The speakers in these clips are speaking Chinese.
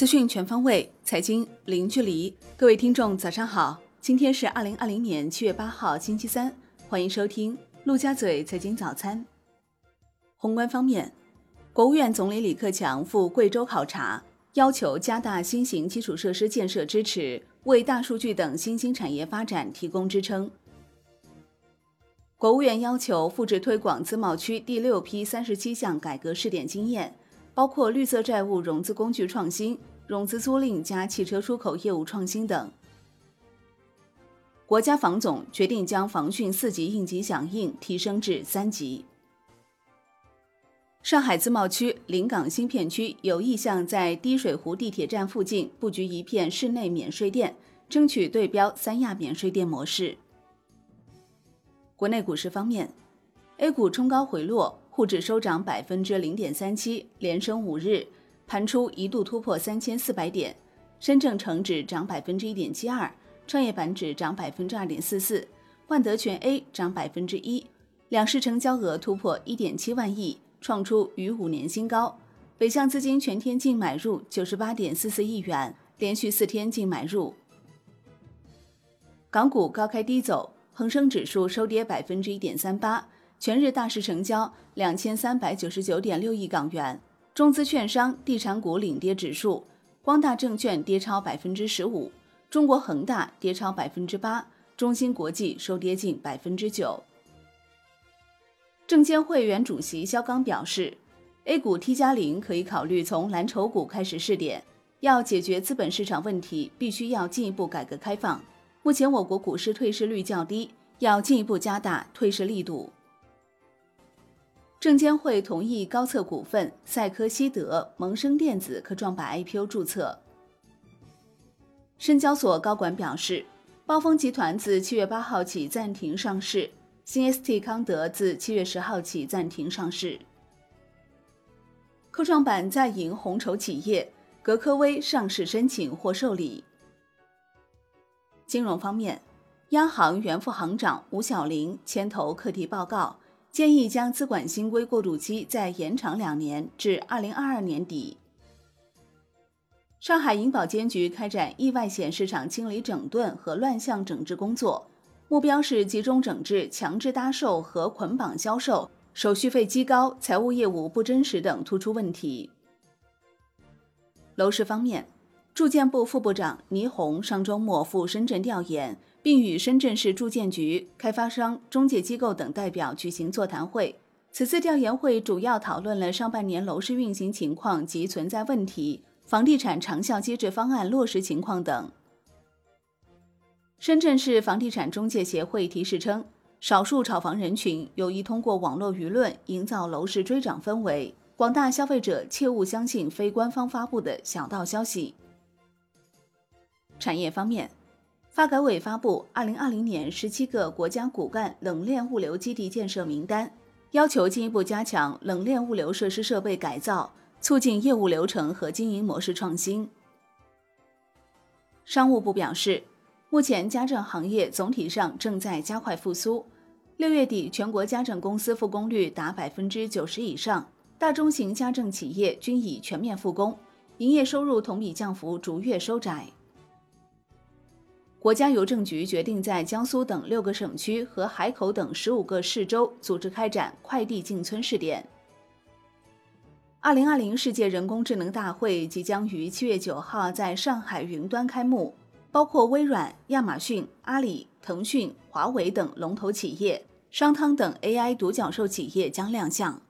资讯全方位，财经零距离。各位听众，早上好！今天是二零二零年七月八号，星期三。欢迎收听陆家嘴财经早餐。宏观方面，国务院总理李克强赴贵州考察，要求加大新型基础设施建设支持，为大数据等新兴产业发展提供支撑。国务院要求复制推广自贸区第六批三十七项改革试点经验，包括绿色债务融资工具创新、融资租赁加汽车出口业务创新等。国家防总决定将防汛四级应急响应提升至三级。上海自贸区临港新片区有意向在滴水湖地铁站附近布局一片室内免税店，争取对标三亚免税店模式。国内股市方面，A 股冲高回落，沪指收涨百分之零点三七，连升五日，盘初一度突破三千四百点。深证成指涨百分之一点七二，创业板指涨百分之二点四四，万德全 A 涨百分之一。两市成交额突破一点七万亿，创出逾五年新高。北向资金全天净买入九十八点四四亿元，连续四天净买入。港股高开低走。恒生指数收跌百分之一点三八，全日大市成交两千三百九十九点六亿港元。中资券商、地产股领跌指数，光大证券跌超百分之十五，中国恒大跌超百分之八，中芯国际收跌近百分之九。证监会原主席肖钢表示，A 股 T 加零可以考虑从蓝筹股开始试点，要解决资本市场问题，必须要进一步改革开放。目前我国股市退市率较低，要进一步加大退市力度。证监会同意高策股份、赛科希德、萌生电子科创板 IPO 注册。深交所高管表示，暴风集团自七月八号起暂停上市，新 ST 康德自七月十号起暂停上市。科创板在营红筹企业格科威上市申请获受理。金融方面，央行原副行长吴晓玲牵头课题报告，建议将资管新规过渡期再延长两年至二零二二年底。上海银保监局开展意外险市场清理整顿和乱象整治工作，目标是集中整治强制搭售和捆绑销售、手续费极高、财务业务不真实等突出问题。楼市方面。住建部副部长倪虹上周末赴深圳调研，并与深圳市住建局、开发商、中介机构等代表举行座谈会。此次调研会主要讨论了上半年楼市运行情况及存在问题、房地产长效机制方案落实情况等。深圳市房地产中介协会提示称，少数炒房人群有意通过网络舆论营造楼市追涨氛围，广大消费者切勿相信非官方发布的小道消息。产业方面，发改委发布二零二零年十七个国家骨干冷链物流基地建设名单，要求进一步加强冷链物流设施设备改造，促进业务流程和经营模式创新。商务部表示，目前家政行业总体上正在加快复苏，六月底全国家政公司复工率达百分之九十以上，大中型家政企业均已全面复工，营业收入同比降幅逐月收窄。国家邮政局决定在江苏等六个省区和海口等十五个市州组织开展快递进村试点。二零二零世界人工智能大会即将于七月九号在上海云端开幕，包括微软、亚马逊、阿里、腾讯、华为等龙头企业，商汤等 AI 独角兽企业将亮相。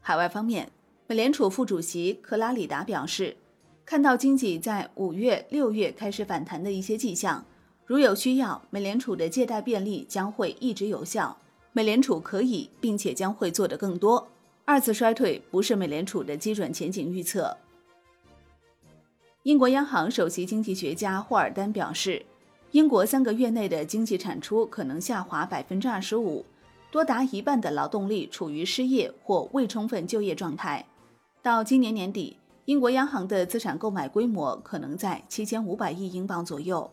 海外方面，美联储副主席克拉里达表示。看到经济在五月、六月开始反弹的一些迹象，如有需要，美联储的借贷便利将会一直有效。美联储可以并且将会做得更多。二次衰退不是美联储的基准前景预测。英国央行首席经济学家霍尔丹表示，英国三个月内的经济产出可能下滑百分之二十五，多达一半的劳动力处于失业或未充分就业状态。到今年年底。英国央行的资产购买规模可能在七千五百亿英镑左右。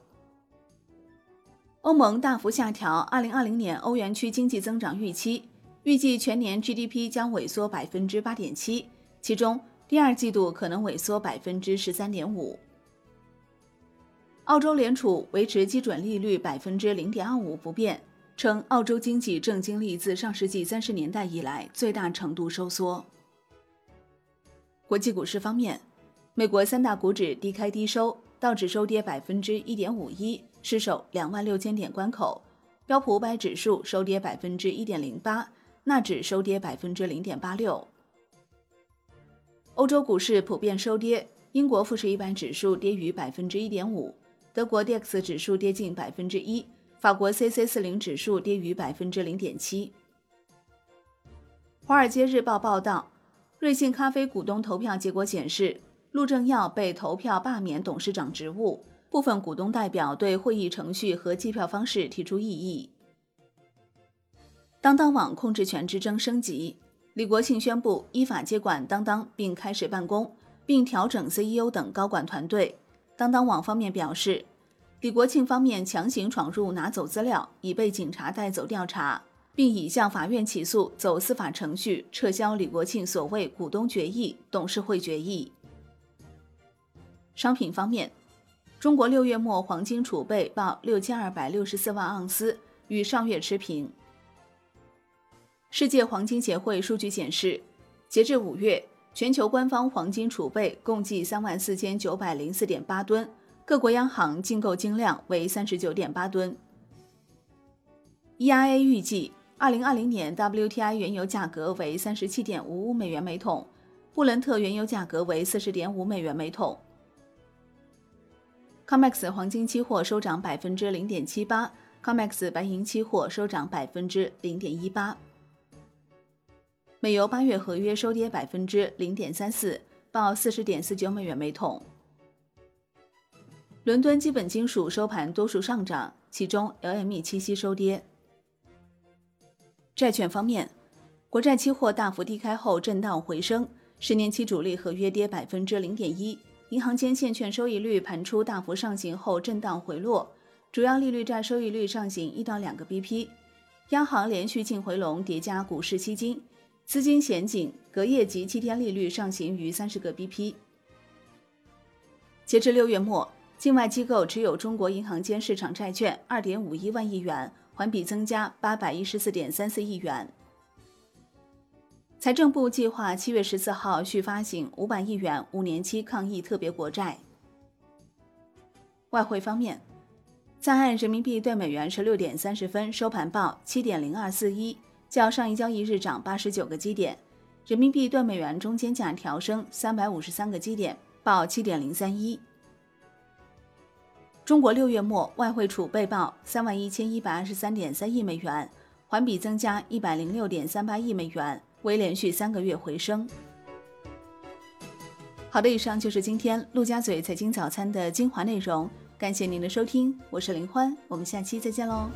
欧盟大幅下调二零二零年欧元区经济增长预期，预计全年 GDP 将萎缩百分之八点七，其中第二季度可能萎缩百分之十三点五。澳洲联储维持基准利率百分之零点二五不变，称澳洲经济正经历自上世纪三十年代以来最大程度收缩。国际股市方面，美国三大股指低开低收，道指收跌百分之一点五一，失守两万六千点关口；标普五百指数收跌百分之一点零八，纳指收跌百分之零点八六。欧洲股市普遍收跌，英国富时一百指数跌逾百分之一点五，德国 d x 指数跌近百分之一，法国 c c 四零指数跌逾百分之零点七。华尔街日报报道，瑞幸咖啡股东投票结果显示，陆正耀被投票罢免董事长职务，部分股东代表对会议程序和计票方式提出异议。当当网控制权之争升级。李国庆宣布依法接管当当，并开始办公，并调整 CEO 等高管团队。当当网方面表示，李国庆方面强行闯入拿走资料，已被警察带走调查，并已向法院起诉，走司法程序撤销李国庆所谓股东决议、董事会决议。商品方面，中国六月末黄金储备报六千二百六十四万盎司，与上月持平。世界黄金协会数据显示，截至五月，全球官方黄金储备共计三万四千九百零四点八吨，各国央行净购金量为三十九点八吨。EIA 预计，二零二零年 WTI 原油价格为三十七点五五美元每桶，布伦特原油价格为四十点五美元每桶。COMEX 黄金期货收涨百分之零点七八，COMEX 白银期货收涨百分之零点一八。美油八月合约收跌百分之零点三四，报四十点四九美元每桶。伦敦基本金属收盘多数上涨，其中 LME 七夕收跌。债券方面，国债期货大幅低开后震荡回升，十年期主力合约跌百分之零点一。银行间现券收益率盘出大幅上行后震荡回落，主要利率债收益率上行一到两个 BP。央行连续净回笼叠加股市吸金。资金险紧，隔夜及七天利率上行逾三十个 BP。截至六月末，境外机构持有中国银行间市场债券二点五一万亿元，环比增加八百一十四点三四亿元。财政部计划七月十四号续发行五百亿元五年期抗疫特别国债。外汇方面，在岸人民币对美元十六点三十分收盘报七点零二四一。较上一交易日涨八十九个基点，人民币对美元中间价调升三百五十三个基点，报七点零三一。中国六月末外汇储备报三万一千一百二十三点三亿美元，环比增加一百零六点三八亿美元，为连续三个月回升。好的，以上就是今天陆家嘴财经早餐的精华内容，感谢您的收听，我是林欢，我们下期再见喽。